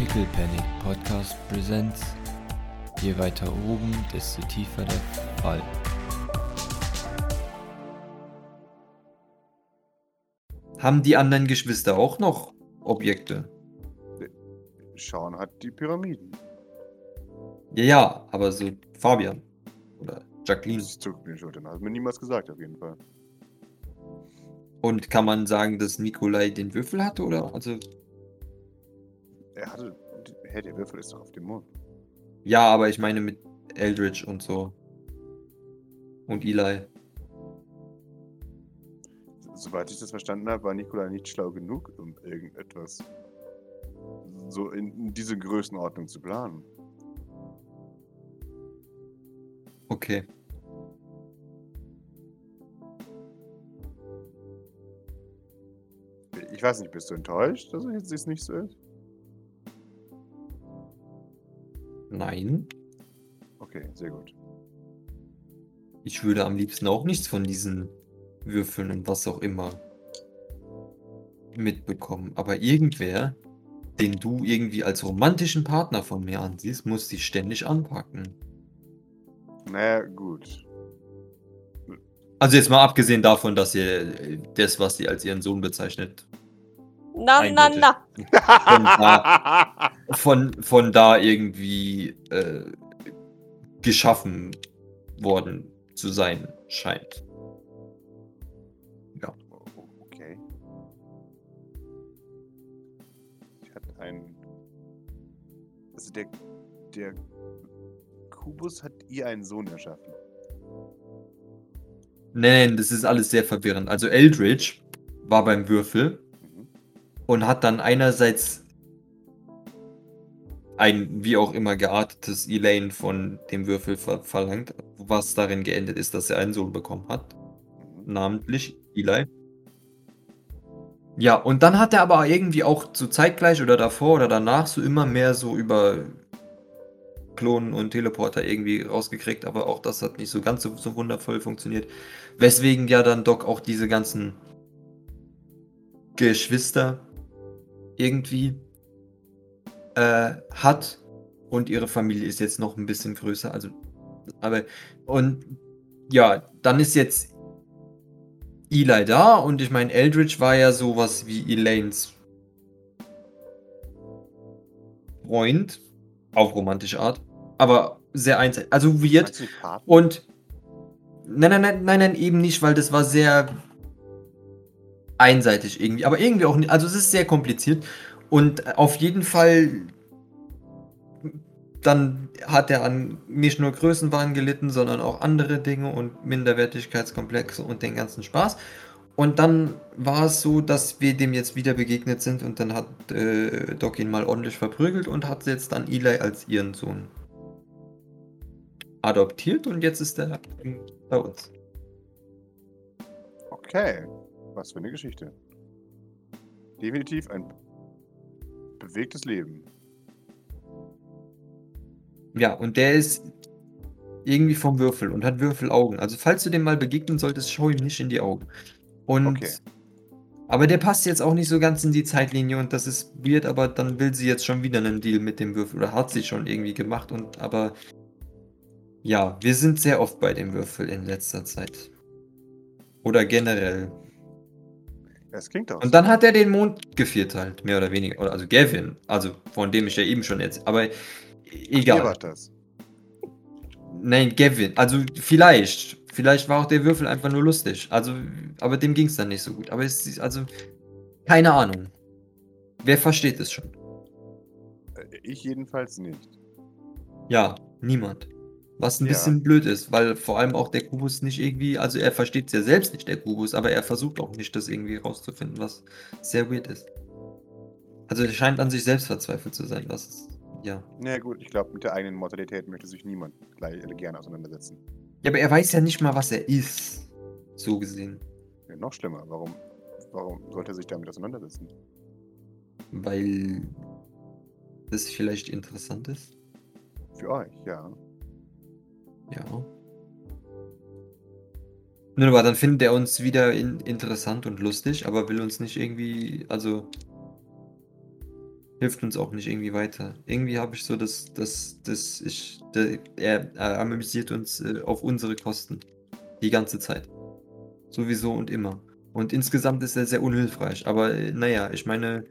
Pickle Panic Podcast Presents. Je weiter oben, desto tiefer der Fall. Haben die anderen Geschwister auch noch Objekte? Sean hat die Pyramiden. Ja, ja, aber so Fabian oder Jacqueline. Das zuckt mir schon. Hat mir niemals gesagt, auf jeden Fall. Und kann man sagen, dass Nikolai den Würfel hatte oder also Er hatte. Hä, der Würfel ist doch auf dem Mond. ja, aber ich meine mit Eldritch und so und Eli. Soweit ich das verstanden habe, war Nikolai nicht schlau genug, um irgendetwas so in, in diese Größenordnung zu planen. Okay. Ich weiß nicht, bist du enttäuscht, dass es jetzt nicht so ist? Nein, Okay, sehr gut. ich würde am liebsten auch nichts von diesen Würfeln und was auch immer mitbekommen. Aber irgendwer, den du irgendwie als romantischen Partner von mir ansiehst, muss dich ständig anpacken. Naja, gut. Also jetzt mal abgesehen davon, dass ihr äh, das, was sie als ihren Sohn bezeichnet, Na, na, na. von da, von, da irgendwie äh, geschaffen worden zu sein scheint. Ja. Okay. Ich hatte einen. Also der, der Kubus hat ihr einen Sohn erschaffen. Nein, das ist alles sehr verwirrend. Also Eldridge war beim Würfel Mhm. und hat dann einerseits ein wie auch immer geartetes Elaine von dem Würfel ver verlangt, was darin geendet ist, dass er einen Sohn bekommen hat. Namentlich Eli. Ja, und dann hat er aber irgendwie auch zu zeitgleich oder davor oder danach so immer mehr so über Klonen und Teleporter irgendwie rausgekriegt, aber auch das hat nicht so ganz so, so wundervoll funktioniert. Weswegen ja dann Doc auch diese ganzen Geschwister irgendwie äh, hat. Und ihre Familie ist jetzt noch ein bisschen größer, also aber und ja, dann ist jetzt Eli da und ich meine, Eldritch war ja sowas wie Elaines Freund, auf romantische Art, aber sehr einseitig, also weird und nein, nein, nein, nein, nein, eben nicht, weil das war sehr einseitig irgendwie, aber irgendwie auch nicht, also es ist sehr kompliziert und auf jeden Fall dann hat er an nicht nur Größenwahn gelitten, sondern auch andere Dinge und Minderwertigkeitskomplexe und den ganzen Spaß. Und dann war es so, dass wir dem jetzt wieder begegnet sind und dann hat äh, Doc ihn mal ordentlich verprügelt und hat jetzt dann Eli als ihren Sohn adoptiert und jetzt ist er bei uns. Okay. Was für eine Geschichte. Definitiv ein bewegtes Leben. Ja, und der ist irgendwie vom Würfel und hat Würfelaugen. Also falls du dem mal begegnen solltest, schau ihm nicht in die Augen. Und Okay. aber der passt jetzt auch nicht so ganz in die Zeitlinie und das ist weird, aber dann will sie jetzt schon wieder einen Deal mit dem Würfel oder hat sie schon irgendwie gemacht und aber ja, wir sind sehr oft bei dem Würfel in letzter Zeit. Oder generell. Es klingt doch. Und dann hat er den Mond gevierteilt, mehr oder weniger. Oder also Gavin, also von dem ich ja eben schon jetzt. Aber egal. wart das. Nein, Gavin. Also vielleicht. Vielleicht war auch der Würfel einfach nur lustig. Also, aber dem ging es dann nicht so gut. Aber es ist, also, keine Ahnung. Wer versteht es schon? Äh, Ich jedenfalls nicht. Ja, niemand. Was ein Ja. bisschen blöd ist, weil vor allem auch der Kubus nicht irgendwie, also er versteht es ja selbst nicht, der Kubus, aber er versucht auch nicht, das irgendwie rauszufinden, was sehr weird ist. Also er scheint an sich selbst verzweifelt zu sein, das ist, ja. Na gut, ich glaube, mit der eigenen Mortalität möchte sich niemand gleich gerne auseinandersetzen. Ja, aber er weiß ja nicht mal, was er ist. So gesehen. Ja, noch schlimmer. Warum, warum sollte er sich damit auseinandersetzen? Weil das vielleicht interessant ist. Für euch, ja. Ja. Nun, aber dann findet er uns wieder in, interessant und lustig, aber will uns nicht irgendwie, also hilft uns auch nicht irgendwie weiter. Irgendwie habe ich so, dass, dass, dass ich, der, er, er amüsiert uns äh, auf unsere Kosten. Die ganze Zeit. Sowieso und immer. Und insgesamt ist er sehr unhilfreich. Aber äh, naja, ich meine,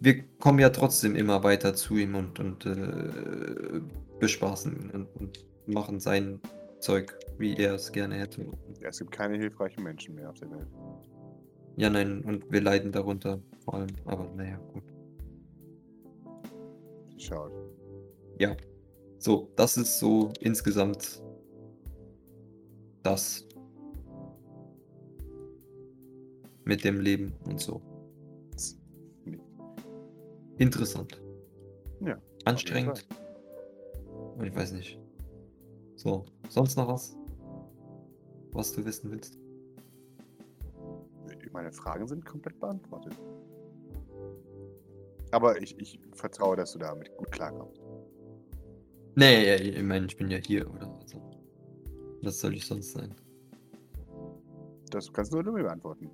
wir kommen ja trotzdem immer weiter zu ihm und, und äh, bespaßen ihn und, und machen sein Zeug, wie er es gerne hätte. Ja, es gibt keine hilfreichen Menschen mehr auf der Welt. Ja, nein, und wir leiden darunter vor allem. Aber naja, gut. Schaut. Ja. So, das ist so insgesamt das mit dem Leben und so. Interessant. Ja, Anstrengend. Und ich weiß nicht. So, sonst noch was? Was du wissen willst? Meine Fragen sind komplett beantwortet. Aber ich, ich vertraue, dass du damit gut klarkommst. Nee, ich meine, ich bin ja hier, oder? Also, was soll ich sonst sein? Das kannst nur du mir beantworten.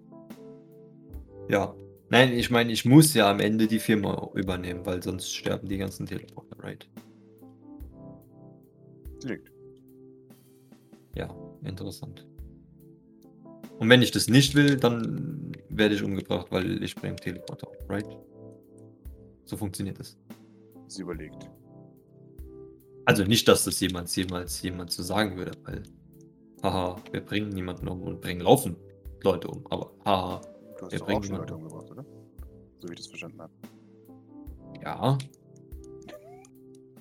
Ja. Nein, ich meine, ich muss ja am Ende die Firma übernehmen, weil sonst sterben die ganzen Teleporter, right? Liegt. Ja, interessant. Und wenn ich das nicht will, dann werde ich umgebracht, weil ich bringe Teleporter, right? So funktioniert das. Sie überlegt. Also nicht, dass das jemals, jemals jemand so sagen würde, weil, haha, wir bringen niemanden um und bringen laufend Leute um, aber haha, Du hast Wir bringen auch schon Leute umgebracht, oder? So wie ich das verstanden habe. ja.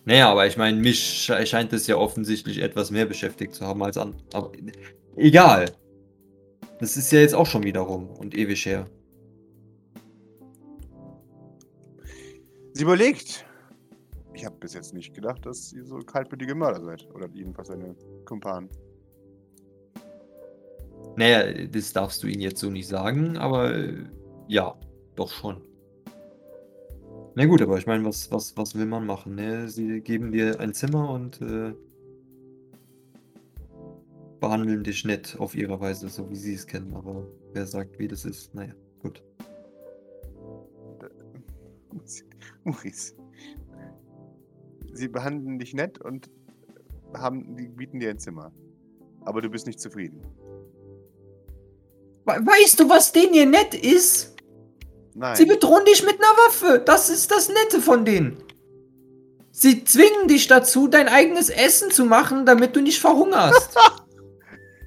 Naja, aber ich meine, mich sche- scheint es ja offensichtlich etwas mehr beschäftigt zu haben als an. Aber egal. Das ist ja jetzt auch schon wieder rum und ewig her. Sie überlegt. Ich habe bis jetzt nicht gedacht, dass ihr so kaltblütige Mörder seid. Oder jedenfalls eine Kumpanen. Naja, das darfst du ihnen jetzt so nicht sagen, aber äh, ja, doch schon. Na gut, aber ich meine, was, was, was will man machen? Ne? Sie geben dir ein Zimmer und äh, behandeln dich nett auf ihre Weise, so wie sie es kennen. Aber wer sagt, wie das ist? Naja, gut. Maurice. Sie behandeln dich nett und haben, die bieten dir ein Zimmer. Aber du bist nicht zufrieden. Weißt du, was denen hier nett ist? Nein. Sie bedrohen dich mit einer Waffe. Das ist das Nette von denen. Sie zwingen dich dazu, dein eigenes Essen zu machen, damit du nicht verhungerst.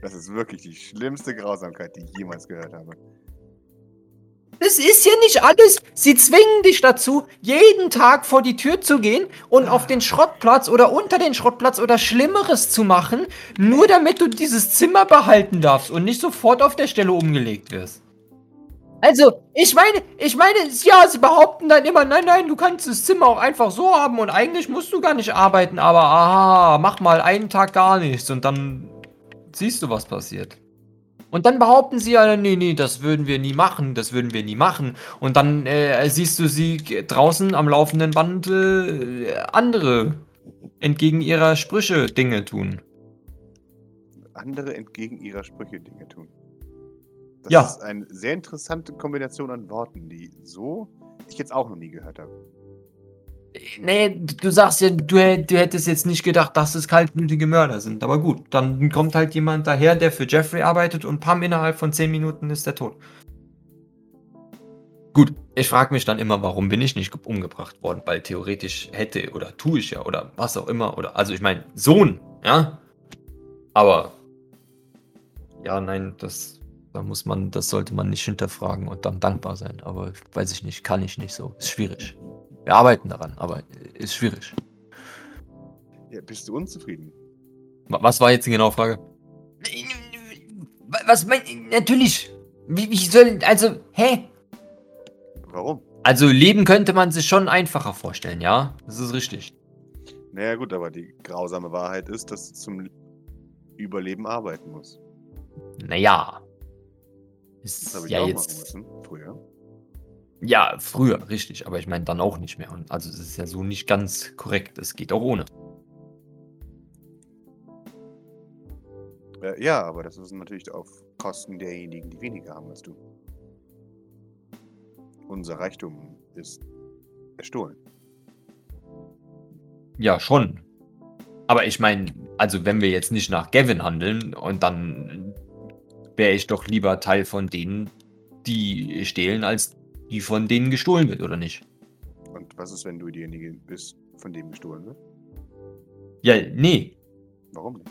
Das ist wirklich die schlimmste Grausamkeit, die ich jemals gehört habe. Das ist ja nicht alles. Sie zwingen dich dazu, jeden Tag vor die Tür zu gehen und auf den Schrottplatz oder unter den Schrottplatz oder Schlimmeres zu machen, nur damit du dieses Zimmer behalten darfst und nicht sofort auf der Stelle umgelegt wirst. Also, ich meine, ich meine, ja, sie behaupten dann immer, nein, nein, du kannst das Zimmer auch einfach so haben und eigentlich musst du gar nicht arbeiten, aber aha, mach mal einen Tag gar nichts und dann siehst du, was passiert. Und dann behaupten sie ja, nee, nee, das würden wir nie machen, das würden wir nie machen. Und dann äh, siehst du sie draußen am laufenden Band äh, andere entgegen ihrer Sprüche Dinge tun. Andere entgegen ihrer Sprüche Dinge tun. Das Ja. ist eine sehr interessante Kombination an Worten, die so ich jetzt auch noch nie gehört habe. Nee, du sagst ja, du, du hättest jetzt nicht gedacht, dass es kaltblütige Mörder sind. Aber gut, dann kommt halt jemand daher, der für Jeffrey arbeitet und pam, innerhalb von 10 Minuten ist er tot. Gut, ich frage mich dann immer, warum bin ich nicht ge- umgebracht worden? Weil theoretisch hätte oder tue ich ja oder was auch immer. Oder also ich meine, Sohn, ja. Aber ja, nein, das da muss man, das sollte man nicht hinterfragen und dann dankbar sein. Aber weiß ich nicht, kann ich nicht so. Ist schwierig. Wir arbeiten daran, aber ist schwierig. Ja, bist du unzufrieden? Wa- Was war jetzt die genaue Frage? Was mein, natürlich. Wie, wie soll, also, hä? Warum? Also leben könnte man sich schon einfacher vorstellen, ja? Das ist richtig. Naja gut, aber die grausame Wahrheit ist, dass du zum Überleben arbeiten musst. Naja. Das Ist ich ja auch jetzt. müssen, früher. Ja, früher, richtig, aber ich meine dann auch nicht mehr. Und also es ist ja so nicht ganz korrekt. Es geht auch ohne. Äh, ja, aber das ist natürlich auf Kosten derjenigen, die weniger haben als du. Unser Reichtum ist Erstohlen. Ja, schon. Aber ich meine, also wenn wir jetzt nicht nach Gavin handeln und dann wäre ich doch lieber Teil von denen, die stehlen, als die von denen gestohlen wird, oder nicht? Und was ist, wenn du diejenige bist, von dem gestohlen wird? Ja, nee. Warum nicht?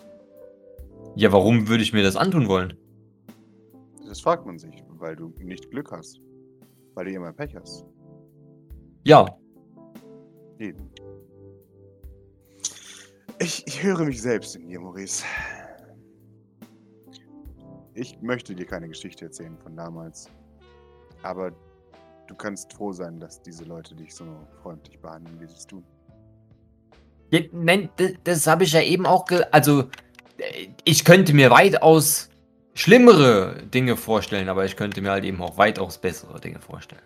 Ja, warum würde ich mir das antun wollen? Das fragt man sich, weil du nicht Glück hast. Weil du immer Pech hast. Ja, Eben. Ich, ich höre mich selbst in dir, Maurice. Ich möchte dir keine Geschichte erzählen von damals. Aber du kannst froh sein, dass diese Leute dich so freundlich behandeln, wie sie es tun. Nein, das, das habe ich ja eben auch Also, äh, ich könnte mir weitaus schlimmere Dinge vorstellen, aber ich könnte mir halt eben auch weitaus bessere Dinge vorstellen.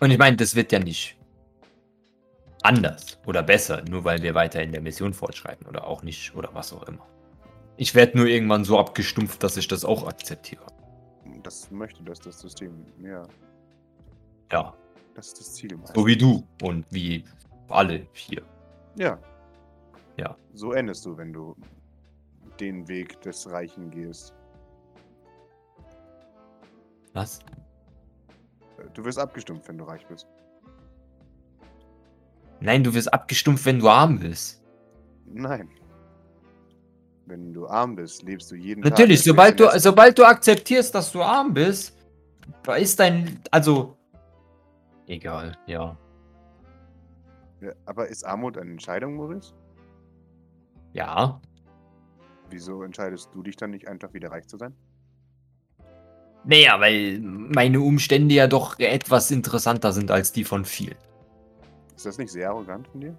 Und ich meine, das wird ja nicht anders oder besser, nur weil wir weiter in der Mission fortschreiten oder auch nicht oder was auch immer. Ich werde nur irgendwann so abgestumpft, dass ich das auch akzeptiere. Das möchte das, das System. Ja, Ja, das ist das Ziel. Im so wie du und wie alle hier. Ja. Ja. So endest du, wenn du den Weg des Reichen gehst. Was? Du wirst abgestumpft, wenn du reich bist. Nein, du wirst abgestumpft, wenn du arm bist. Nein. Wenn du arm bist, lebst du jeden Natürlich, Tag. sobald du, sobald du akzeptierst, dass du arm bist, da ist dein, also, egal, ja. ja, aber ist Armut eine Entscheidung, Maurice? Ja, Wieso entscheidest du dich dann nicht einfach wieder reich zu sein? naja, weil meine Umstände ja doch etwas interessanter sind als die von vielen. Ist das nicht sehr arrogant von dir?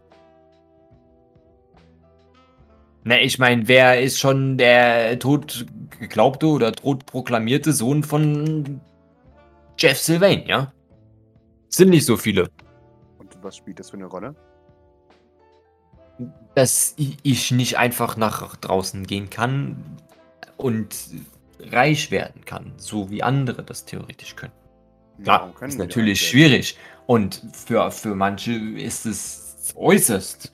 Na, ich meine, wer ist schon der tot geglaubte oder tot proklamierte Sohn von Jeff Sylvain, ja? Sind nicht so viele. Und was spielt das für eine Rolle? dass ich nicht einfach nach draußen gehen kann und reich werden kann, so wie andere das theoretisch können. Klar, Warum können ist natürlich schwierig und für, für manche ist es äußerst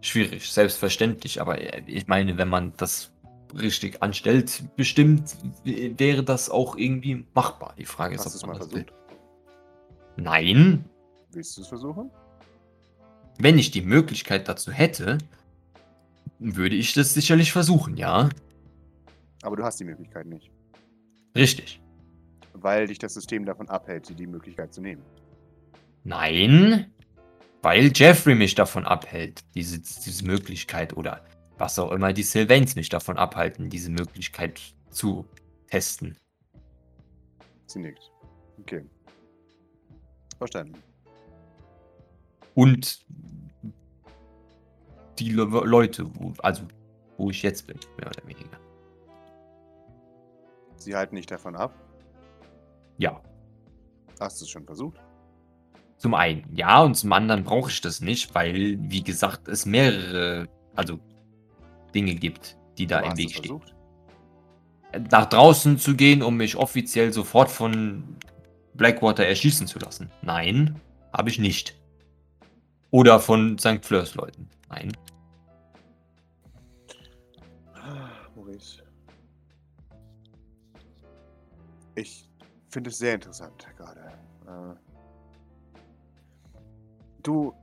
schwierig, selbstverständlich, aber äh, ich meine, wenn man das richtig anstellt, bestimmt wäre das auch irgendwie machbar. Die Frage ist, Hast ob mal man das will. versucht? Nein, Willst du es versuchen? wenn ich die Möglichkeit dazu hätte, würde ich das sicherlich versuchen, ja. Aber du hast die Möglichkeit nicht. Richtig. Weil dich das System davon abhält, die Möglichkeit zu nehmen. Nein, weil Jeffrey mich davon abhält, diese, diese Möglichkeit oder was auch immer die Sylvains mich davon abhalten, diese Möglichkeit zu testen. Sie nickt. Okay. Verstanden. Und die Le Leute, wo, also wo ich jetzt bin, mehr oder weniger. Sie halten dich davon ab. Ja, Hast du es schon versucht? Zum einen ja und zum anderen brauche ich das nicht, weil, wie gesagt, es mehrere, also Dinge gibt, die da Aber im Weg stehen. nach draußen zu gehen, um mich offiziell sofort von Blackwater erschießen zu lassen. Nein, habe ich nicht. Oder von St. Fleurs Leuten. Nein. Ah, Maurice. Ich finde es sehr interessant gerade. Äh, du.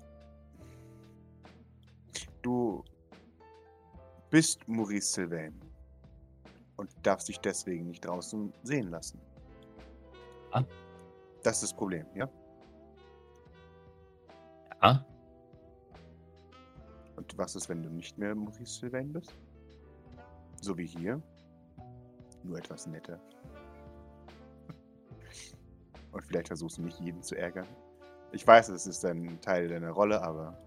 Du bist Maurice Sylvain und darfst dich deswegen nicht draußen sehen lassen. Ja. Das ist das Problem, ja? Ja. Und was ist, wenn du nicht mehr Maurice Sylvain bist? So wie hier. Nur etwas netter. Und vielleicht versuchst du nicht jeden zu ärgern. Ich weiß, es ist ein Teil deiner Rolle, aber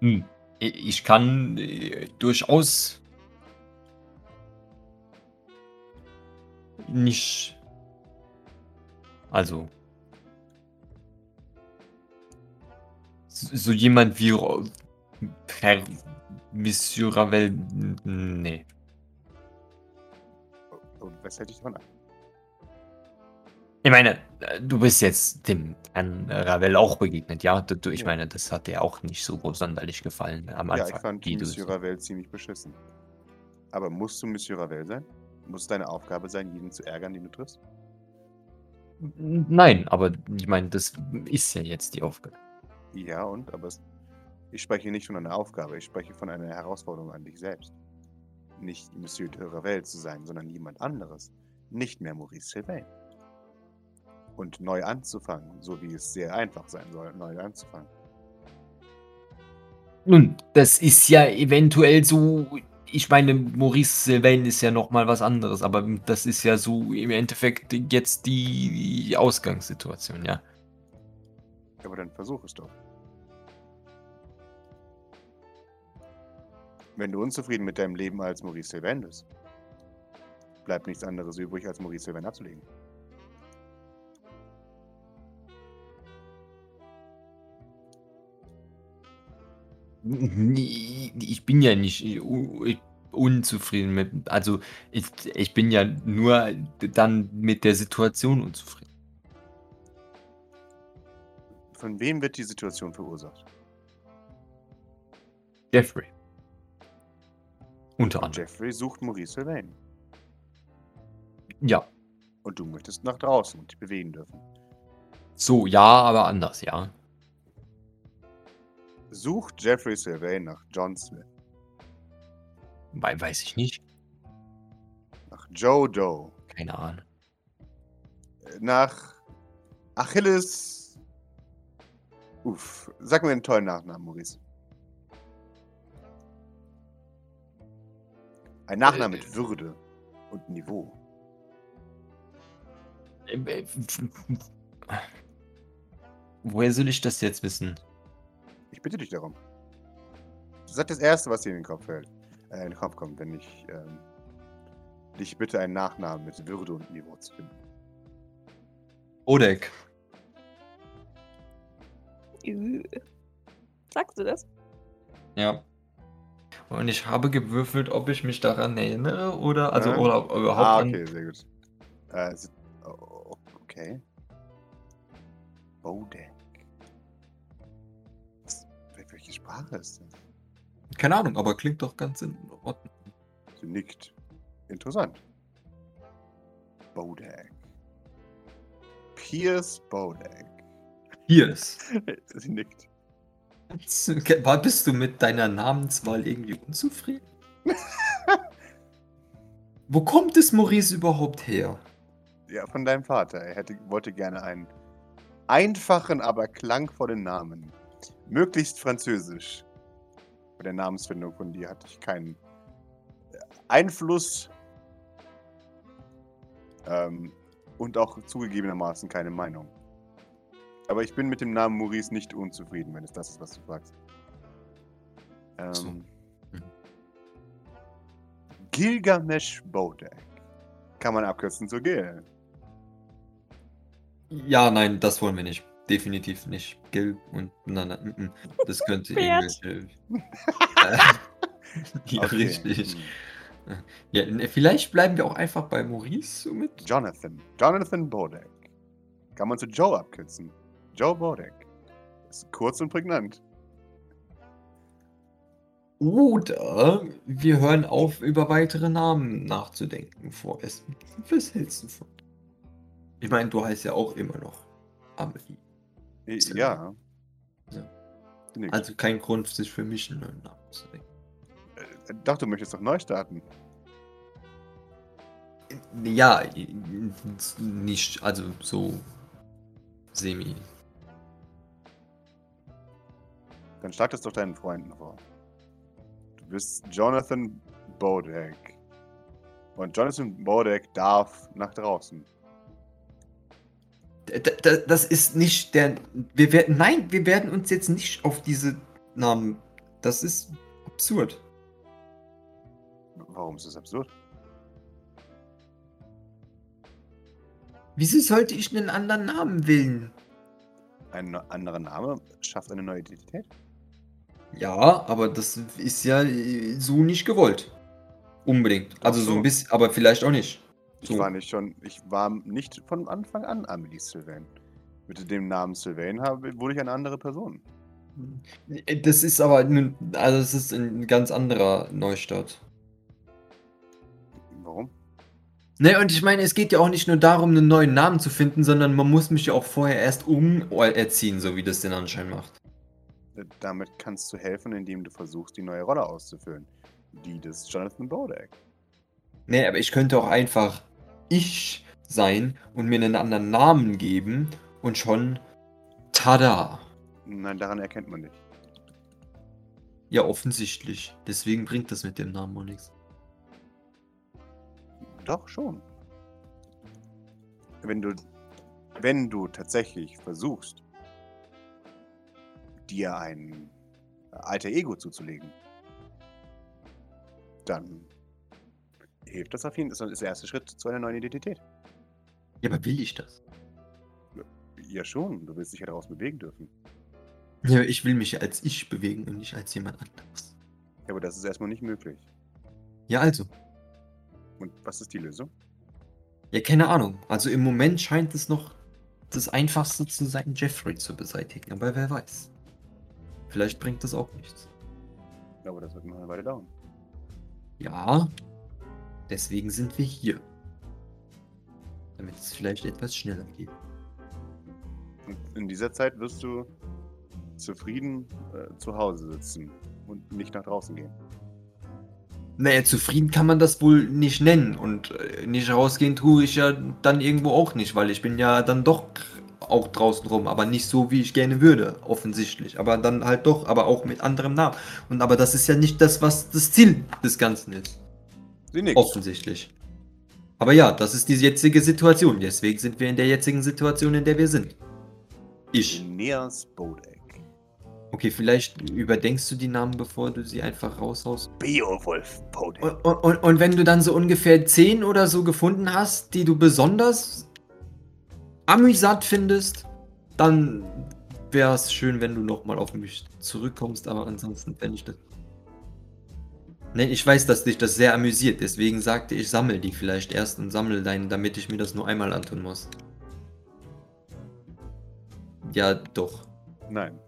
Hm. Ich ich kann äh, durchaus nicht. Also. So jemand wie Ro- Herr Monsieur Ravel. Nee. und was hält dich davon ab? Ich meine, äh, du bist jetzt dem Herrn Ravel auch begegnet, ja? Du, du- ich Ja. meine, das hat dir auch nicht so sonderlich gefallen am Anfang. Ja, ich fand Monsieur Ravel ziemlich beschissen. Aber musst du Monsieur Ravel sein? Muss deine Aufgabe sein, jeden zu ärgern, den du triffst? Nein, aber ich meine, das ist ja jetzt die Aufgabe. Ja, und? Aber es, ich spreche nicht von einer Aufgabe, ich spreche von einer Herausforderung an dich selbst. Nicht Monsieur de Ravel zu sein, sondern jemand anderes. Nicht mehr Maurice Sylvain. Und neu anzufangen, so wie es sehr einfach sein soll, neu anzufangen. Nun, das ist ja eventuell so. Ich meine, Maurice Sylvain ist ja nochmal was anderes, aber das ist ja so im Endeffekt jetzt die Ausgangssituation, ja. Aber dann versuch es doch. Wenn du unzufrieden mit deinem Leben als Maurice Sylvain bist, bleibt nichts anderes übrig, als Maurice Sylvain abzulegen. Ich bin ja nicht unzufrieden mit. Also, ich, ich bin ja nur dann mit der Situation unzufrieden. Von wem wird die Situation verursacht? Jeffrey. Unter anderem. Jeffrey sucht Maurice Sylvain. Ja. Und du möchtest nach draußen und dich bewegen dürfen. So, ja, aber anders, ja. Sucht Jeffrey Sylvain nach John Smith, Weil, weiß ich nicht. nach Joe Doe, Keine Ahnung. äh, nach Achilles. Uff, sag mir einen tollen Nachnamen, Maurice. Ein Nachname Äh, mit Würde und Niveau. Äh, äh, Woher soll ich das jetzt wissen? Ich bitte dich darum. Das ist das Erste, was dir in den Kopf fällt. Äh, in den Kopf kommt, wenn ich ähm, dich bitte, einen Nachnamen mit Würde und Niveau zu finden. Odek. Sagst du das? Ja. Und ich habe gewürfelt, ob ich mich daran erinnere oder also Ja. oder überhaupt Ah, an- okay, sehr gut. Äh, oh, okay. Bodek. Welche Sprache ist das? Keine Ahnung, aber klingt doch ganz in Ordnung. Sie nickt. Interessant. Bodek. Piers Bodek. Hier ist. Sie nickt. War bist du mit deiner Namenswahl irgendwie unzufrieden? Wo kommt es Maurice überhaupt her? Ja, von deinem Vater. Er hätte, wollte gerne einen einfachen, aber klangvollen Namen. Möglichst französisch. Bei der Namensfindung von dir hatte ich keinen äh, Einfluss. Ähm, und auch zugegebenermaßen keine Meinung. Aber ich bin mit dem Namen Maurice nicht unzufrieden, wenn es das ist, was du fragst. Ähm, So. Gilgamesh Bodek. Kann man abkürzen zu Gil. Ja, nein, das wollen wir nicht. Definitiv nicht. Gil und mm, mm. das könnte irgendwelche. Ja, Okay. richtig. Hm. Ja, ne, vielleicht bleiben wir auch einfach bei Maurice so mit. Jonathan. Jonathan Bodek. Kann man zu Joe abkürzen. Joe Bodek. Ist kurz und prägnant. Oder wir hören auf, über weitere Namen nachzudenken vorerst. Was hältst du von? Ich meine, du heißt ja auch immer noch Amelie. So. Ja. Ja. Also kein Grund, sich für mich einen neuen Namen zu denken. Äh, Doch, du möchtest doch neu starten. Ja, nicht, also so semi. Dann schlag das doch deinen Freunden vor. Du bist Jonathan Bodek. Und Jonathan Bodek darf nach draußen. Das ist nicht der. Wir werden. Nein, wir werden uns jetzt nicht auf diese Namen. Das ist absurd. Warum ist das absurd? Wieso sollte ich einen anderen Namen wählen? Ein anderer Name schafft eine neue Identität? Ja, aber das ist ja äh, so nicht gewollt. Unbedingt. Also so so. ein bisschen, aber vielleicht auch nicht. Ich war nicht schon, ich war nicht von Anfang an Amelie Sylvain. Mit dem Namen Sylvain habe, wurde ich eine andere Person. Das ist aber, nun- also es ist ein ganz anderer Neustart. Warum? Ne, und ich meine, es geht ja auch nicht nur darum, einen neuen Namen zu finden, sondern man muss mich ja auch vorher erst umerziehen, so wie das den Anschein macht. Äh, Damit kannst du helfen, indem du versuchst, die neue Rolle auszufüllen. Die des Jonathan Bodak. Ne, aber ich könnte auch einfach ich sein und mir einen anderen Namen geben und schon tada. Nein, daran erkennt man dich. Ja, offensichtlich. Deswegen bringt das mit dem Namen auch nichts. Doch, schon. Wenn du, wenn du tatsächlich versuchst, dir ein alter Ego zuzulegen, dann hilft das auf jeden Fall. Das ist der erste Schritt zu einer neuen Identität. Ja, aber will ich das? Ja, schon. Du willst dich ja daraus bewegen dürfen. Ja, ich will mich als ich bewegen und nicht als jemand anderes. Ja, aber das ist erstmal nicht möglich. Ja, also. Und was ist die Lösung? Ja, keine Ahnung. Also im Moment scheint es noch das Einfachste zu sein, Jeffrey zu beseitigen. Aber wer weiß. Vielleicht bringt das auch nichts. Aber das wird noch eine Weile dauern. Ja, deswegen sind wir hier. Damit es vielleicht etwas schneller geht. Und in dieser Zeit wirst du zufrieden äh, zu Hause sitzen und nicht nach draußen gehen. Naja, zufrieden kann man das wohl nicht nennen. Und äh, nicht rausgehen tue ich ja dann irgendwo auch nicht, weil ich bin ja dann doch auch draußen rum, aber nicht so, wie ich gerne würde, offensichtlich. Aber dann halt doch, aber auch mit anderem Namen. Und aber das ist ja nicht das, was das Ziel des Ganzen ist. Sie nickt. Offensichtlich. Aber ja, das ist die jetzige Situation. Deswegen sind wir in der jetzigen Situation, in der wir sind. Ich. Neas Bodak. Okay, vielleicht überdenkst du die Namen, bevor du sie einfach raushaust. Beowulf Bodak. Und, und, und, und wenn du dann so ungefähr 10 oder so gefunden hast, die du besonders amüsant findest, dann wäre es schön, wenn du nochmal auf mich zurückkommst, aber ansonsten fände ich das. Ne, ich weiß, dass dich das sehr amüsiert, deswegen sagte ich, sammel die vielleicht erst und sammel deinen, damit ich mir das nur einmal antun muss. Ja, doch. Nein.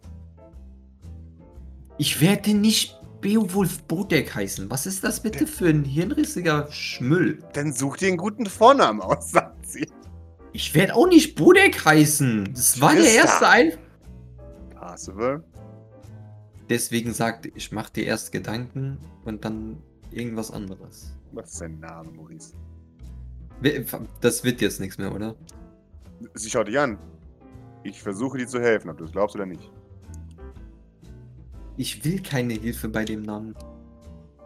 Ich werde nicht Beowulf Bodek heißen. Was ist das bitte für ein hirnrissiger Schmüll? Dann such dir einen guten Vornamen aus, sagt sie. Ich werde auch nicht Bodek heißen. Das war der Christa. erste ein. Percival. Deswegen sagte ich, mach dir erst Gedanken und dann irgendwas anderes. Was ist dein Name, Maurice? Das wird jetzt nichts mehr, oder? Sie schaut dich an. Ich versuche dir zu helfen, ob du es glaubst oder nicht. Ich will keine Hilfe bei dem Namen.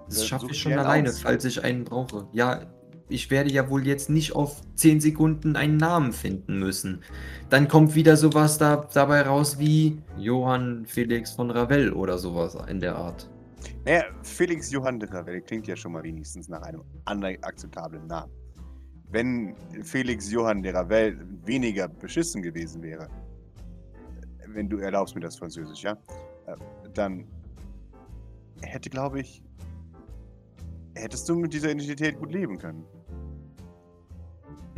Das Dann schaffe ich schon alleine, aus. falls ich einen brauche. Ja, ich werde ja wohl jetzt nicht auf 10 Sekunden einen Namen finden müssen. Dann kommt wieder sowas da, dabei raus wie Johann Felix von Ravel oder sowas in der Art. Naja, Felix Johann de Ravel klingt ja schon mal wenigstens nach einem anderen akzeptablen Namen. Wenn Felix Johann de Ravel weniger beschissen gewesen wäre, wenn du erlaubst mir das Französisch, ja, äh, dann hätte, glaube ich, hättest du mit dieser Identität gut leben können.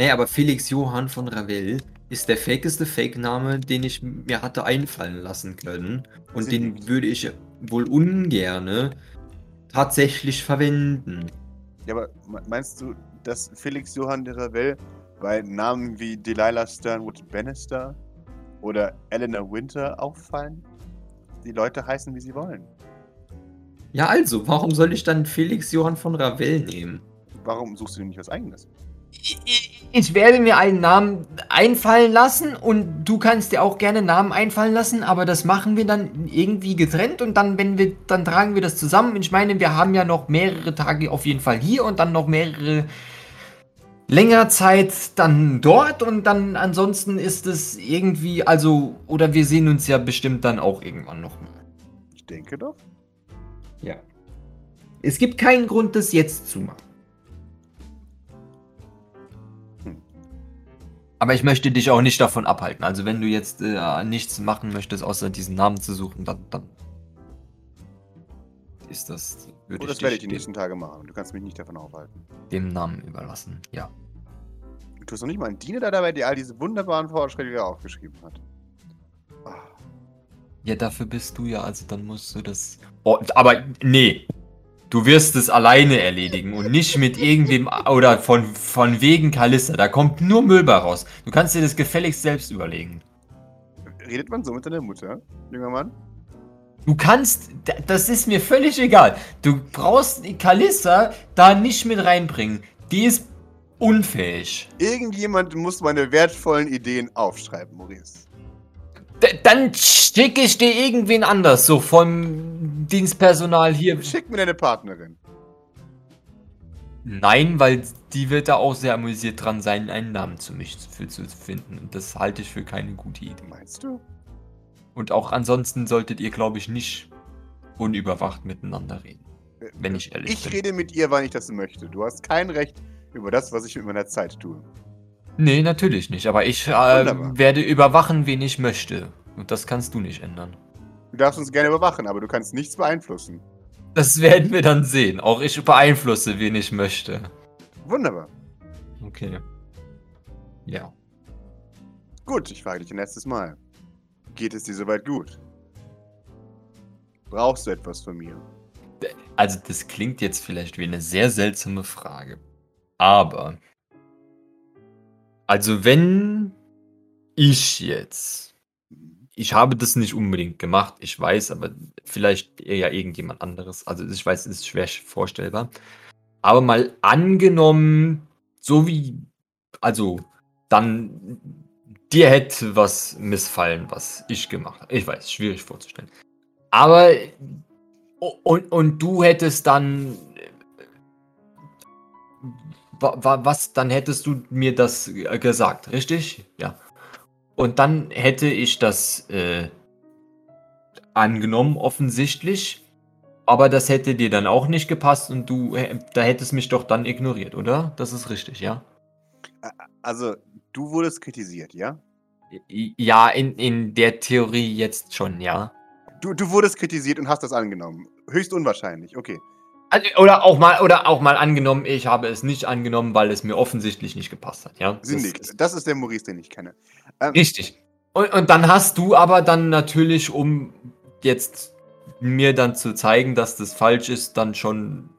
Naja, aber Felix Johann von Ravel ist der fakeste Fake-Name, den ich mir hatte einfallen lassen können. Und Sie den würde ich wohl ungerne tatsächlich verwenden. Ja, aber me- meinst du, dass Felix Johann de Ravel bei Namen wie Delilah Sternwood Bannister oder Eleanor Winter auffallen? Die Leute heißen, wie sie wollen. Ja, also, warum soll ich dann Felix Johann von Ravel nehmen? Warum suchst du dir nicht was eigenes? Ich werde mir einen Namen einfallen lassen und du kannst dir auch gerne Namen einfallen lassen, aber das machen wir dann irgendwie getrennt und dann, wenn wir, dann tragen wir das zusammen. Ich meine, wir haben ja noch mehrere Tage auf jeden Fall hier und dann noch mehrere länger Zeit dann dort und dann ansonsten ist es irgendwie, also, oder wir sehen uns ja bestimmt dann auch irgendwann noch mal. Ich denke doch. Ja. Es gibt keinen Grund, das jetzt zu machen. Aber ich möchte dich auch nicht davon abhalten. Also wenn du jetzt äh, nichts machen möchtest, außer diesen Namen zu suchen, dann, dann ist das, würde Oh, das ich werde ich die nächsten Tage machen. Du kannst mich nicht davon aufhalten. dem Namen überlassen. Ja. Du hast noch nicht mal einen Diener da dabei, der all diese wunderbaren Fortschritte wieder aufgeschrieben hat. Ah, Ja, dafür bist du ja, also dann musst du das. Oh, aber nee. Du wirst es alleine erledigen und nicht mit irgendwem oder von, von wegen Kalista. Da kommt nur Müll bei raus. Du kannst dir das gefälligst selbst überlegen. Redet man so mit deiner Mutter, junger Mann? Du kannst, das ist mir völlig egal. Du brauchst Kalissa da nicht mit reinbringen. Die ist unfähig. Irgendjemand muss meine wertvollen Ideen aufschreiben, Maurice. Dann schicke ich dir irgendwen anders, so vom Dienstpersonal hier. Schick mir deine Partnerin. Nein, weil die wird da auch sehr amüsiert dran sein, einen Namen zu mich für zu finden. Und das halte ich für keine gute Idee. Meinst du? Und auch ansonsten solltet ihr, glaube ich, nicht unüberwacht miteinander reden. Äh, Wenn ich ehrlich Ich bin. rede mit ihr, wann ich das möchte. Du hast kein Recht über das, was ich mit meiner Zeit tue. Nee, natürlich nicht. Aber ich äh, werde überwachen, wen ich möchte. Und das kannst du nicht ändern. Du darfst uns gerne überwachen, aber du kannst nichts beeinflussen. Das werden wir dann sehen. Auch ich beeinflusse, wen ich möchte. Wunderbar. Okay. Ja. Gut, ich frage dich ein letztes Mal. Geht es dir soweit gut? Brauchst du etwas von mir? Also, das klingt jetzt vielleicht wie eine sehr seltsame Frage. Aber. Also, wenn ich jetzt. Ich habe das nicht unbedingt gemacht, ich weiß, aber vielleicht eher irgendjemand anderes. Also, ich weiß, es ist schwer vorstellbar. Aber mal angenommen, so wie. Also, dann. Dir hätte was missfallen, was ich gemacht habe. Ich weiß, schwierig vorzustellen. Aber Und, und du hättest dann. Wa- wa- Was, dann hättest du mir das äh, gesagt, richtig? Ja. Und dann hätte ich das äh, angenommen, offensichtlich. Aber das hätte dir dann auch nicht gepasst und du, da hättest mich doch dann ignoriert, oder? Das ist richtig, ja? Also, du wurdest kritisiert, ja? Ja, in, in der Theorie jetzt schon, ja. Du, du wurdest kritisiert und hast das angenommen. Höchst unwahrscheinlich, okay. Also, oder auch mal, oder auch mal angenommen, ich habe es nicht angenommen, weil es mir offensichtlich nicht gepasst hat, ja? Das Sinnig. ist- Das ist der Maurice, den ich kenne. Ähm, Richtig. Und, und dann hast du aber dann natürlich, um jetzt mir dann zu zeigen, dass das falsch ist, dann schon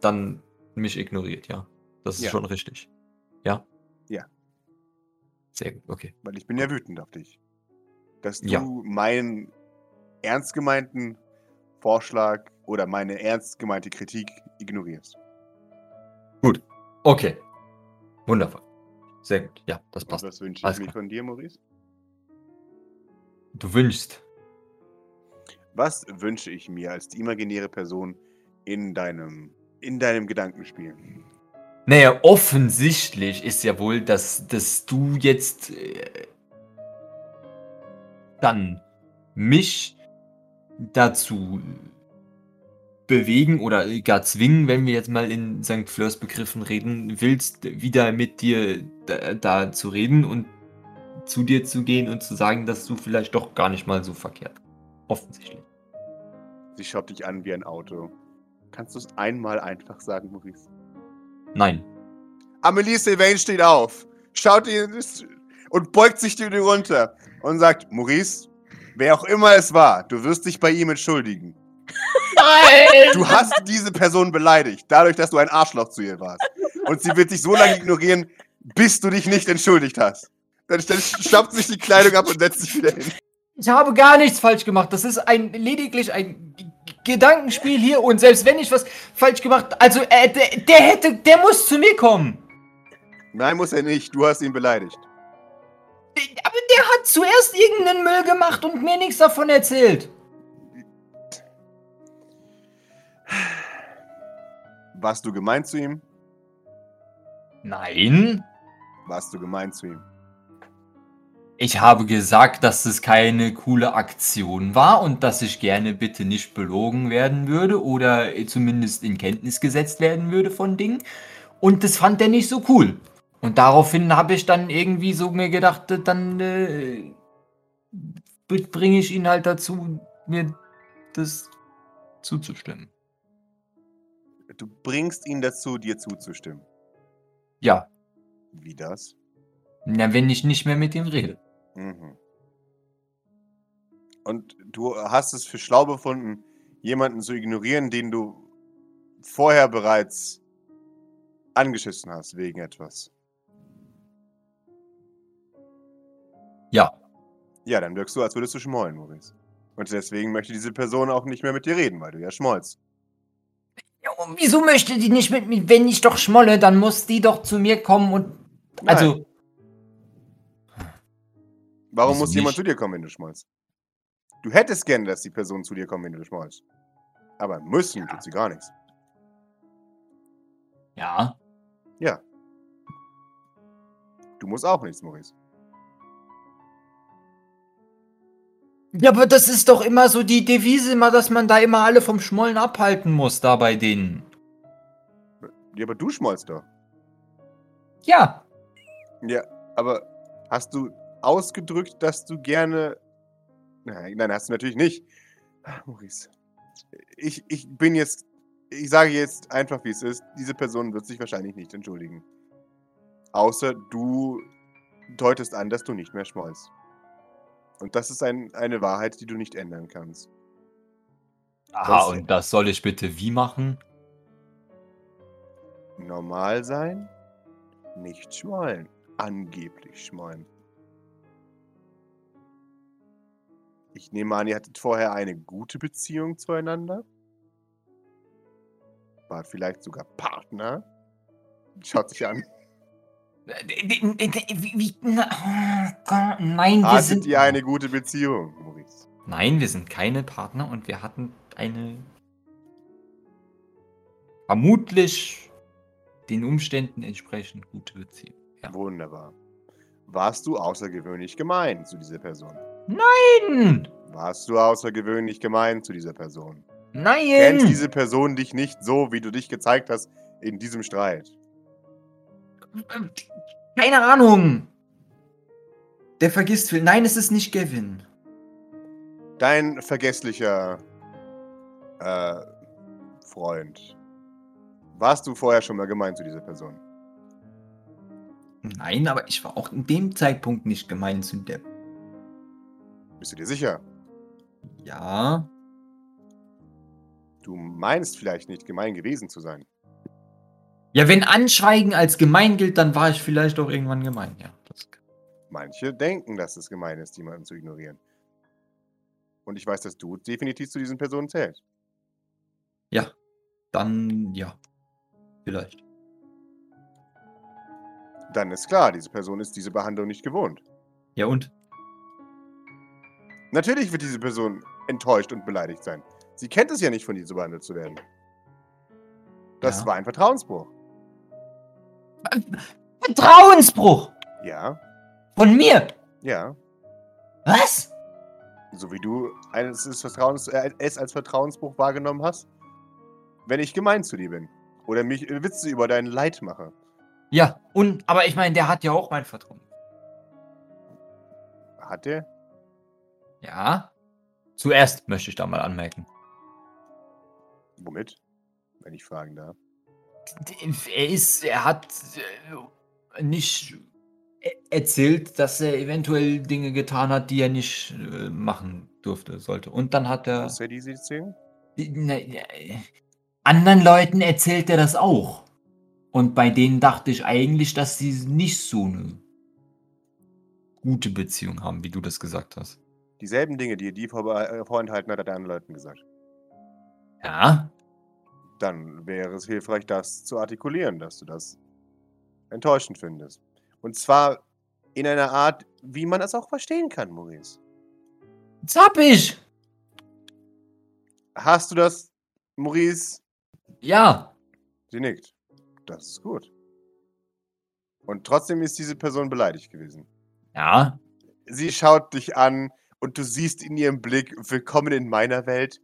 dann mich ignoriert, ja. Das ist Ja. schon richtig. Ja? Ja. Sehr gut, okay. Weil ich bin ja wütend auf dich. Dass du Ja. meinen ernst gemeinten Vorschlag oder meine ernst gemeinte Kritik ignorierst. Okay. Wundervoll. Sehr gut. Ja, das Und passt. was wünsche ich Alles mir klar. von dir, Maurice? Du wünschst. Was wünsche ich mir als die imaginäre Person in deinem, in deinem Gedankenspiel? Naja, offensichtlich ist ja wohl, dass, dass du jetzt äh, dann mich dazu bewegen oder gar zwingen, wenn wir jetzt mal in St. Fleurs Begriffen reden willst, wieder mit dir da, da zu reden und zu dir zu gehen und zu sagen, dass du vielleicht doch gar nicht mal so verkehrt. Offensichtlich. Sie schaut dich an wie ein Auto. Kannst du es einmal einfach sagen, Maurice? Nein. Amelie Sylvain steht auf, schaut ihn und beugt sich dir runter und sagt, Maurice, wer auch immer es war, du wirst dich bei ihm entschuldigen. Nein! Du hast diese Person beleidigt, dadurch, dass du ein Arschloch zu ihr warst. Und sie wird dich so lange ignorieren, bis du dich nicht entschuldigt hast. Dann, dann schnappt sich die Kleidung ab und setzt sich wieder hin. Ich habe gar nichts falsch gemacht. Das ist ein lediglich ein Gedankenspiel hier und selbst wenn ich was falsch gemacht, also äh, der, der hätte, der muss zu mir kommen. Nein, muss er nicht. Du hast ihn beleidigt. Aber der hat zuerst irgendeinen Müll gemacht und mir nichts davon erzählt. Warst du gemein zu ihm? Nein. Warst du gemein zu ihm? Ich habe gesagt, dass es keine coole Aktion war und dass ich gerne bitte nicht belogen werden würde oder zumindest in Kenntnis gesetzt werden würde von Dingen. Und das fand er nicht so cool. Und daraufhin habe ich dann irgendwie so mir gedacht, äh, dann äh, bringe ich ihn halt dazu, mir das zuzustimmen. Du bringst ihn dazu, dir zuzustimmen. Ja, Wie das? Na, wenn ich nicht mehr mit ihm rede. Mhm. Und du hast es für schlau befunden, jemanden zu ignorieren, den du vorher bereits angeschissen hast wegen etwas. Ja. Ja, dann wirkst du, als würdest du schmollen, Maurice. Und deswegen möchte diese Person auch nicht mehr mit dir reden, weil du ja schmollst. Ja, wieso möchte die nicht mit mir? Wenn ich doch schmolle, dann muss die doch zu mir kommen und. Nein. Also. Warum Wieso muss jemand nicht? zu dir kommen, wenn du schmollst? Du hättest gerne, dass die Person zu dir kommt, wenn du schmollst. Aber müssen tut sie gar nichts. Ja. Ja. Du musst auch nichts, Maurice. Ja, aber das ist doch immer so die Devise, immer, dass man da immer alle vom Schmollen abhalten muss, da bei denen. Ja, aber du schmollst doch. Ja. Ja, aber hast du ausgedrückt, dass du gerne. Nein, nein, hast du natürlich nicht. Ah, Maurice. Ich, ich bin jetzt. Ich sage jetzt einfach, wie es ist. Diese Person wird sich wahrscheinlich nicht entschuldigen. Außer du deutest an, dass du nicht mehr schmollst. Und das ist ein, eine Wahrheit, die du nicht ändern kannst. Aha, Das- und das soll ich bitte wie machen? Normal sein, nicht schmollen. Angeblich schmollen. Ich nehme an, ihr hattet vorher eine gute Beziehung zueinander. Wart vielleicht sogar Partner. Schaut sich an. Wie, nein, wir Hattet sind. ihr eine gute Beziehung, Maurice? Nein, wir sind keine Partner und wir hatten eine. Vermutlich den Umständen entsprechend gute Beziehung. Ja. Wunderbar. Warst du außergewöhnlich gemein zu dieser Person? Nein! Warst du außergewöhnlich gemein zu dieser Person? Nein! Kennt diese Person dich nicht so, wie du dich gezeigt hast in diesem Streit? Keine Ahnung. Der vergisst viel. Nein, es ist nicht Gavin. Dein vergesslicher äh, Freund. Warst du vorher schon mal gemein zu dieser Person? Nein, aber ich war auch in dem Zeitpunkt nicht gemein zu der. Bist du dir sicher? Ja. Du meinst vielleicht nicht gemein gewesen zu sein. Ja, wenn Anschweigen als gemein gilt, dann war ich vielleicht auch irgendwann gemein. Ja, Manche denken, dass es gemein ist, jemanden zu ignorieren. Und ich weiß, dass du definitiv zu diesen Personen zählst. Ja. Dann ja. Vielleicht. Dann ist klar, diese Person ist diese Behandlung nicht gewohnt. Ja und? Natürlich wird diese Person enttäuscht und beleidigt sein. Sie kennt es ja nicht, von dir so behandelt zu werden. Das Ja. war ein Vertrauensbruch. Vertrauensbruch Ja, von mir. ja. Was? So wie du eines des Vertrauens, äh, es als Vertrauensbruch wahrgenommen hast, wenn ich gemein zu dir bin. Oder mich äh, Witze über dein Leid mache. Ja, und, aber ich meine, der hat ja auch mein Vertrauen. Hat der? Ja. Zuerst möchte ich da mal anmerken. Womit? Wenn ich fragen darf. Er ist, er hat äh, nicht e- erzählt, dass er eventuell Dinge getan hat, die er nicht äh, machen durfte, sollte. Und dann hat er. Muss er diese ne, äh, anderen Leuten erzählt er das auch. Und bei denen dachte ich eigentlich, dass sie nicht so eine gute Beziehung haben, wie du das gesagt hast. Dieselben Dinge, die er die äh, vorenthalten hat, hat er anderen Leuten gesagt. Ja? Dann wäre es hilfreich, das zu artikulieren, dass du das enttäuschend findest. Und zwar in einer Art, wie man es auch verstehen kann, Maurice. Das ich! Hast du das, Maurice? Ja. Sie nickt. Das ist gut. Und trotzdem ist diese Person beleidigt gewesen. Ja. Sie schaut dich an und du siehst in ihrem Blick, willkommen in meiner Welt.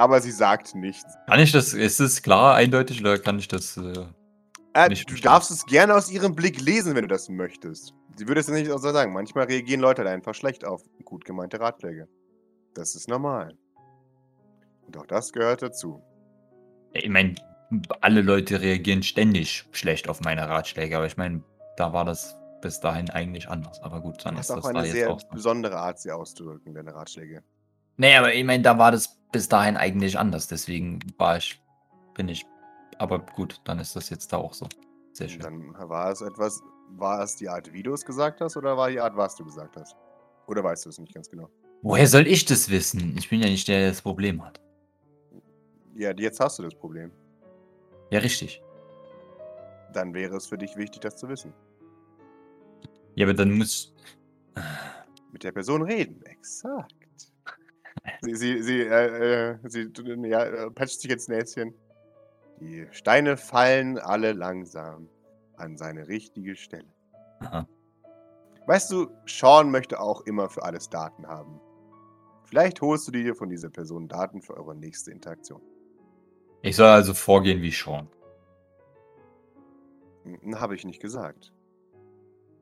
Aber sie sagt nichts. Kann ich das, ist es klar, eindeutig, oder kann ich das. Äh, Äh, Nicht du darfst es gerne aus ihrem Blick lesen, wenn du das möchtest. Sie würde es ja nicht auch so sagen. Manchmal reagieren Leute halt einfach schlecht auf gut gemeinte Ratschläge. Das ist normal. Und auch das gehört dazu. ich meine, alle Leute reagieren ständig schlecht auf meine Ratschläge, aber ich meine, da war das bis dahin eigentlich anders. Aber gut, dann Du ist hast auch das da eine jetzt sehr auch so. besondere Art, sie auszudrücken, deine Ratschläge. Nee, aber ich meine, da war das bis dahin eigentlich anders. Deswegen war ich, bin ich. Aber gut, dann ist das jetzt da auch so. Sehr schön. Dann war es etwas, war es die Art, wie du es gesagt hast, oder war die Art, was du gesagt hast? Oder weißt du es nicht ganz genau? Woher soll ich das wissen? Ich bin ja nicht der, der das Problem hat. Ja, jetzt hast du das Problem. Ja, richtig. Dann wäre es für dich wichtig, das zu wissen. Ja, aber dann muss. Mit der Person reden, exakt. Sie, sie, sie, äh, äh, sie ja, äh, patcht sich ins Näschen. Die Steine fallen alle langsam an seine richtige Stelle. Aha. Weißt du, Sean möchte auch immer für alles Daten haben. Vielleicht holst du dir von dieser Person Daten für eure nächste Interaktion. Ich soll also vorgehen wie Sean. Habe ich nicht gesagt.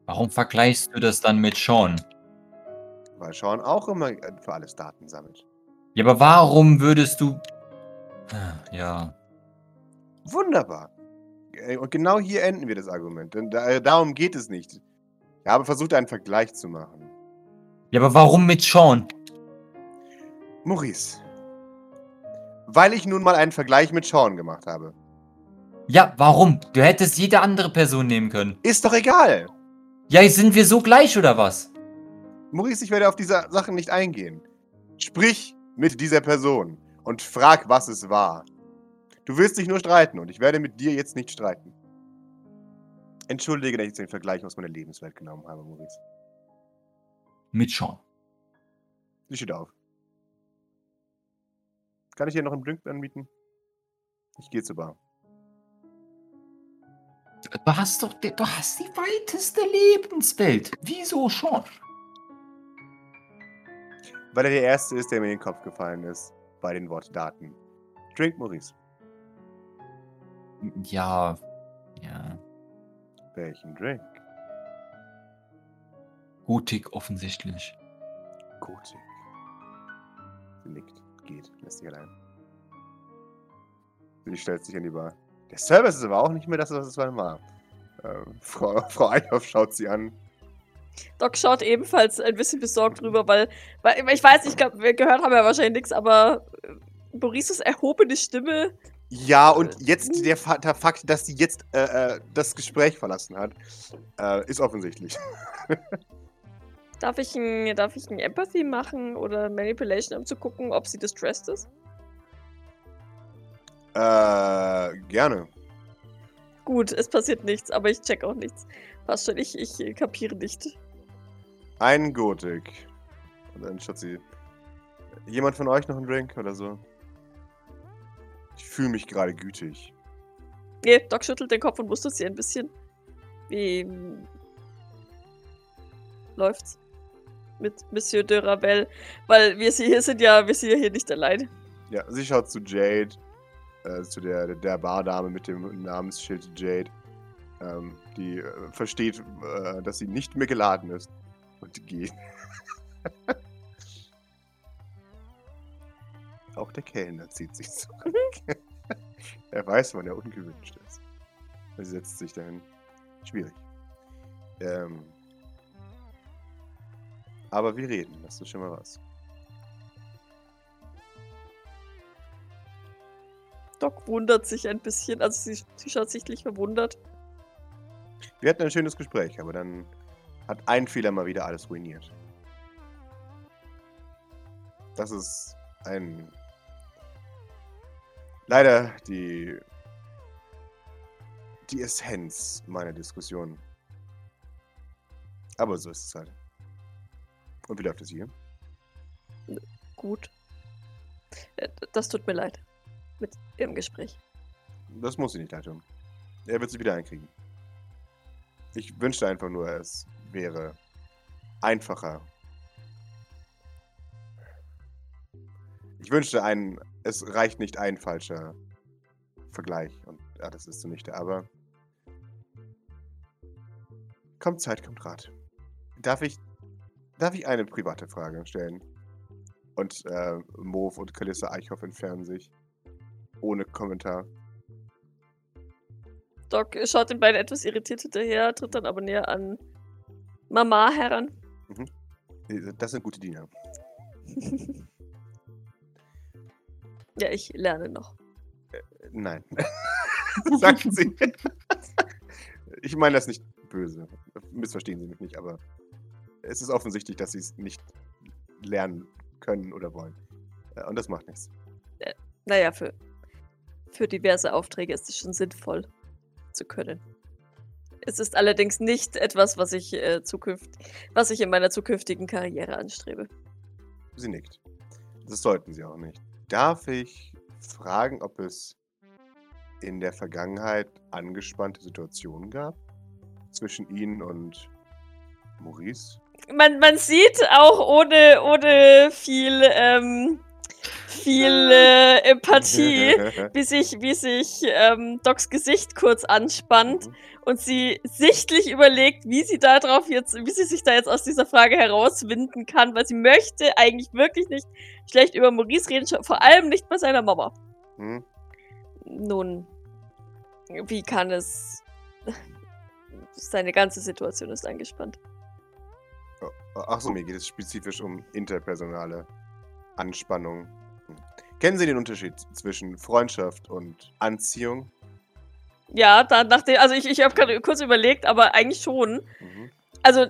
Warum vergleichst du das dann mit Sean? Weil Sean auch immer äh, für alles Daten sammelt. Ja, aber warum würdest du. Ah, Ja. Wunderbar. Äh, Und genau hier enden wir das Argument. Denn äh, darum geht es nicht. Ich habe versucht, einen Vergleich zu machen. Ja, aber warum mit Sean? Maurice. Weil ich nun mal einen Vergleich mit Sean gemacht habe. Ja, warum? Du hättest jede andere Person nehmen können. Ist doch egal. Ja, sind wir so gleich oder was? Maurice, ich werde auf diese Sachen nicht eingehen. Sprich mit dieser Person und frag, was es war. Du willst dich nur streiten und ich werde mit dir jetzt nicht streiten. Entschuldige, dass ich den Vergleich aus meiner Lebenswelt genommen habe, Maurice. Mit Sean. Sie steht auf. Kann ich dir noch einen Drink anbieten? Ich gehe zur Bar. Du hast doch, du hast die weiteste Lebenswelt. Wieso Sean? Weil er der Erste ist, der mir in den Kopf gefallen ist bei den Wort Daten. Drink, Maurice. Ja, ja. Welchen Drink? Gotik offensichtlich. Gotik. Sie nickt, geht, lässt sich allein. Sie stellt sich an die Bar. Der Service ist aber auch nicht mehr das, was es mal war. Ähm, Frau, Frau Eichhoff schaut sie an. Doc schaut ebenfalls ein bisschen besorgt rüber, weil, weil ich weiß nicht, wir gehört haben ja wahrscheinlich nichts, aber äh, Maurices erhobene Stimme. Ja, und jetzt der, der Fakt, dass sie jetzt äh, äh, das Gespräch verlassen hat, äh, ist offensichtlich. Darf ich ein, darf ich ein Empathy machen oder Manipulation, um zu gucken, ob sie distressed ist? Äh, gerne. Gut, es passiert nichts, aber ich check auch nichts. Passt schon, ich, ich äh, kapiere nicht. Ein Gotik. Und dann schaut sie. Jemand von euch noch einen Drink oder so? Ich fühle mich gerade gütig. Nee, Doc schüttelt den Kopf und mustert sie ein bisschen. Wie mm, läuft's? Mit Monsieur de Ravel. Weil wir sie hier sind ja, wir sind ja hier nicht allein. Ja, sie schaut zu Jade, äh, zu der, der Bardame mit dem Namensschild Jade, ähm, die äh, versteht, äh, dass sie nicht mehr geladen ist und geht. Auch der Kellner zieht sich zurück. er weiß, wann er ungewünscht ist. Er setzt sich dahin. Schwierig. Ähm, aber wir reden, das ist schon mal was. Doc wundert sich ein bisschen, also sie, sie schaut sichtlich verwundert. Wir hatten ein schönes Gespräch, aber dann hat ein Fehler mal wieder alles ruiniert. Das ist ein. Leider die. die Essenz meiner Diskussion. Aber so ist es halt. Und wie läuft es hier? Gut. Äh, Das tut mir leid. Mit ihrem Gespräch. Das muss sie nicht leid tun. Er wird sie wieder einkriegen. Ich wünschte einfach nur, es wäre einfacher. Ich wünschte ein, es reicht nicht ein falscher Vergleich und ja, das ist zunichte, aber kommt Zeit, kommt Rat. Darf ich, darf ich eine private Frage stellen? Und äh, Move und Kalissa Eichhoff entfernen sich ohne Kommentar. Doc schaut den beiden etwas irritiert hinterher, tritt dann aber näher an Mama heran. Das sind gute Diener. Ja, ich lerne noch. Nein. Sagen Sie. ich meine das nicht böse. Missverstehen Sie mich nicht, aber es ist offensichtlich, dass Sie es nicht lernen können oder wollen. Äh, Und das macht nichts. Naja, für, für diverse Aufträge ist es schon sinnvoll zu können. Es ist allerdings nicht etwas, was ich, äh, zukünft was ich in meiner zukünftigen Karriere anstrebe. Sie nickt. Das sollten Sie auch nicht. Darf ich fragen, ob es in der Vergangenheit angespannte Situationen gab? Zwischen Ihnen und Maurice? Man, man sieht auch ohne, ohne viel, ähm, viel äh, Empathie, wie sich, wie sich ähm, Docs Gesicht kurz anspannt Mhm. und sie sichtlich überlegt, wie sie da drauf jetzt, wie sie sich da jetzt aus dieser Frage herauswinden kann, weil sie möchte eigentlich wirklich nicht schlecht über Maurice reden, vor allem nicht bei seiner Mama. Hm? Nun, wie kann es. Seine ganze Situation ist angespannt. Achso, mir geht es spezifisch um interpersonale Anspannung. Kennen Sie den Unterschied zwischen Freundschaft und Anziehung? Ja, dann nachdem, also ich, ich habe gerade kurz überlegt, aber eigentlich schon. Mhm. Also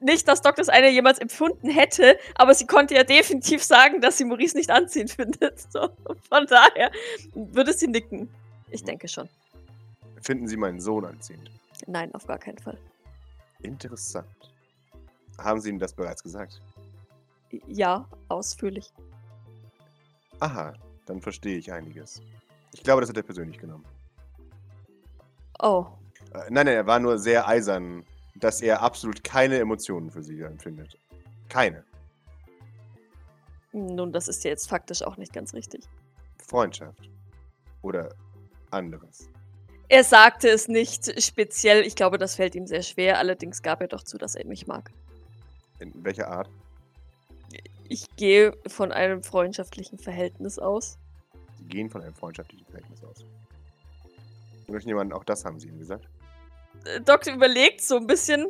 nicht, dass Doc das eine jemals empfunden hätte, aber sie konnte ja definitiv sagen, dass sie Maurice nicht anziehend findet. So, von daher würde sie nicken. Ich denke schon. Finden Sie meinen Sohn anziehend? Nein, auf gar keinen Fall. Interessant. Haben Sie ihm das bereits gesagt? Ja, ausführlich. Aha, dann verstehe ich einiges. Ich glaube, das hat er persönlich genommen. Oh, Äh, nein, nein, er war nur sehr eisern, dass er absolut keine Emotionen für sie empfindet. Keine. nun, das ist ja jetzt faktisch auch nicht ganz richtig. Freundschaft. Oder anderes. Er sagte es nicht speziell. Ich glaube, das fällt ihm sehr schwer. Allerdings gab er doch zu, dass er mich mag. In welcher Art? Ich gehe von einem freundschaftlichen Verhältnis aus. Sie gehen von einem freundschaftlichen Verhältnis aus. Sie möchten jemanden, auch das haben Sie ihm gesagt. Äh, Doc überlegt so ein bisschen.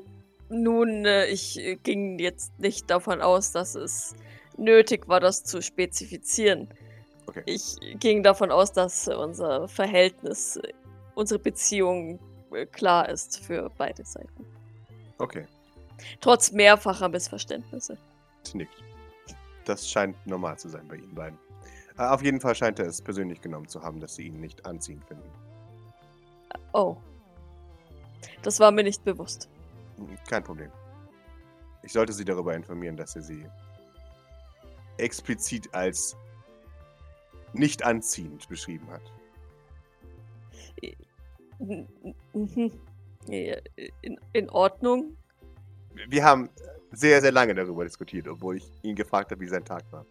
Nun, äh, ich äh, ging jetzt nicht davon aus, dass es nötig war, das zu spezifizieren. Okay. Ich ging davon aus, dass unser Verhältnis, äh, unsere Beziehung äh, klar ist für beide Seiten. Okay, Trotz mehrfacher Missverständnisse. sie nickt. Das scheint normal zu sein bei Ihnen beiden. Äh, auf jeden Fall scheint er es persönlich genommen zu haben, dass Sie ihn nicht anziehend finden. Oh. Das war mir nicht bewusst. Hm, Kein Problem. Ich sollte Sie darüber informieren, dass er Sie explizit als nicht anziehend beschrieben hat. Ja, In, in Ordnung. Wir haben sehr, sehr lange darüber diskutiert, obwohl ich ihn gefragt habe, wie sein Tag war.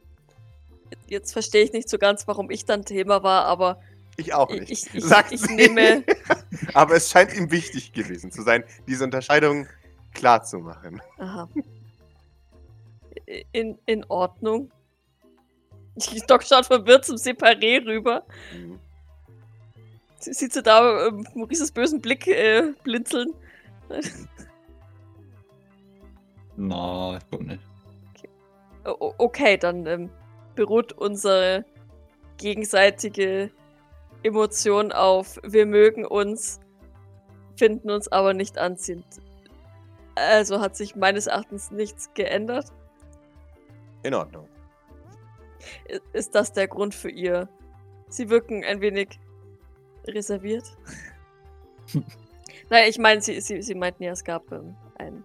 Jetzt verstehe ich nicht so ganz, warum ich dann Thema war, aber Ich auch Ich- nicht. ich- ich- sagt ich sie. nehme- Aber es scheint ihm wichtig gewesen zu sein, diese Unterscheidung klar zu machen. aha. In, in Ordnung. Doc schaut verwirrt zum Separé rüber. Mhm. Sie sieht sie da ähm, Maurices bösen Blick äh, blinzeln. Na, ich glaube nicht. O- o- okay, dann ähm, beruht unsere gegenseitige Emotion auf wir mögen uns, finden uns aber nicht anziehend. Also hat sich meines Erachtens nichts geändert. In Ordnung. Ist das der Grund für ihr? Sie wirken ein wenig reserviert. naja, ich meine, sie, sie, sie meinten ja, es gab ähm, ein.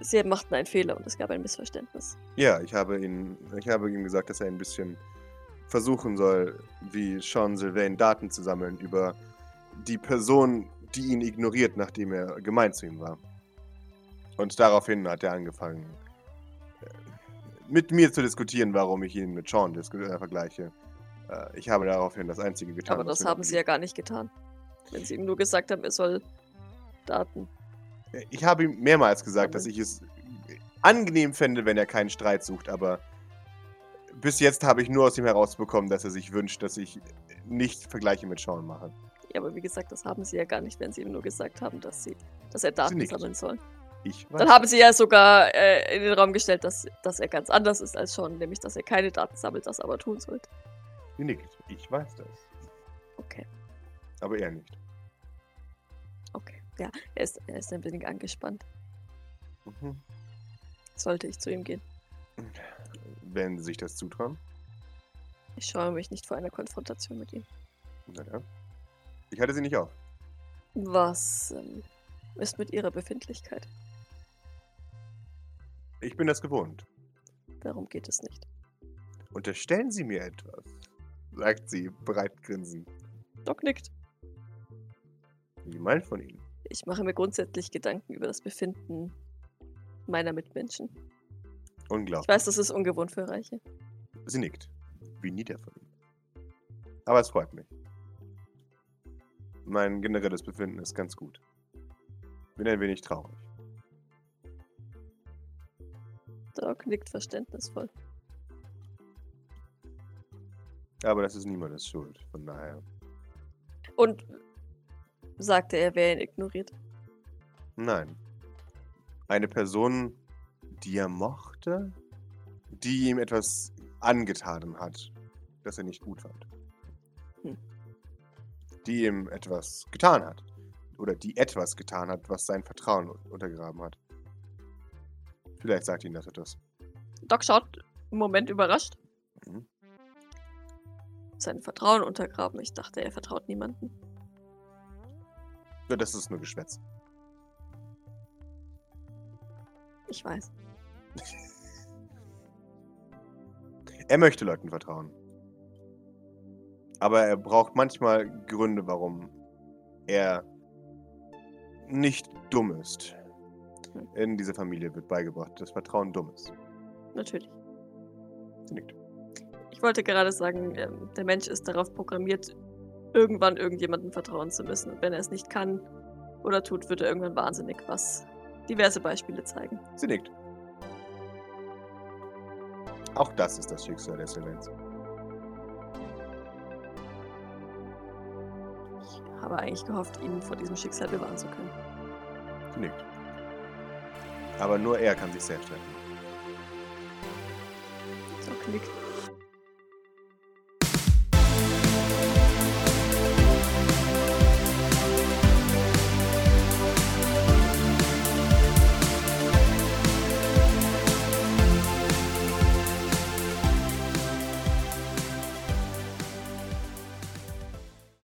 Sie machten einen Fehler und es gab ein Missverständnis. Ja, ich habe, ihn, ich habe ihm gesagt, dass er ein bisschen versuchen soll, wie Sean Sylvain Daten zu sammeln über die Person, die ihn ignoriert, nachdem er gemein zu ihm war. Und daraufhin hat er angefangen, äh, mit mir zu diskutieren, warum ich ihn mit Sean äh, vergleiche. Äh, ich habe daraufhin das Einzige getan. Aber das haben sie ja gar nicht getan. Wenn sie ihm nur gesagt haben, er soll Daten. Ich habe ihm mehrmals gesagt, dass ich es angenehm fände, wenn er keinen Streit sucht, aber bis jetzt habe ich nur aus ihm herausbekommen, dass er sich wünscht, dass ich nicht Vergleiche mit Sean mache. Ja, aber wie gesagt, das haben sie ja gar nicht, wenn sie ihm nur gesagt haben, dass sie, dass er Daten sammeln soll. Ich weiß. Dann haben sie ja sogar äh, in den Raum gestellt, dass, dass er ganz anders ist als schon, nämlich dass er keine Daten sammelt, das aber tun sollte. Sie nickt. Ich weiß das. Okay, Aber er nicht. Ja, er ist, er ist ein wenig angespannt. Mhm. Sollte ich zu ihm gehen. Wenn Sie sich das zutrauen. Ich scheue mich nicht vor einer Konfrontation mit ihm. Na ja. Ich halte Sie nicht auf. Was ähm, ist mit ihrer Befindlichkeit? Ich bin das gewohnt. Darum geht es nicht. Unterstellen Sie mir etwas, sagt sie, breit grinsend. Doc nickt. Wie gemeint von Ihnen. Ich mache mir grundsätzlich Gedanken über das Befinden meiner Mitmenschen. Ich Unglaublich. weiß, das ist ungewohnt für Reiche. Sie nickt. Wie nieder von Ihnen. Aber es freut mich. Mein generelles Befinden ist ganz gut. Bin ein wenig traurig. Doc nickt verständnisvoll. Aber das ist niemandes Schuld. Von daher. Und sagte er, wer ihn ignoriert. Nein. Eine Person, die er mochte, die ihm etwas angetan hat, das er nicht gut fand. Hm. Die ihm etwas getan hat. Oder die etwas getan hat, was sein Vertrauen untergraben hat. Vielleicht sagt Ihnen das etwas. Doc schaut im Moment überrascht. Mhm. Sein Vertrauen untergraben. Ich dachte, er vertraut niemanden. Ja, das ist nur Geschwätz. Ich weiß. Er möchte Leuten vertrauen. Aber er braucht manchmal Gründe, warum er nicht dumm ist. In dieser Familie wird beigebracht, dass Vertrauen dumm ist. Natürlich. Sie nickt. Ich wollte gerade sagen, ähm, der Mensch ist darauf programmiert, irgendwann irgendjemandem vertrauen zu müssen. Und wenn er es nicht kann oder tut, wird er irgendwann wahnsinnig, was diverse Beispiele zeigen. Sie nickt. Auch das ist das Schicksal der Silence. Ich habe eigentlich gehofft, ihn vor diesem Schicksal bewahren zu können. Sie nickt. Aber nur er kann sich selbst retten. Doc nickt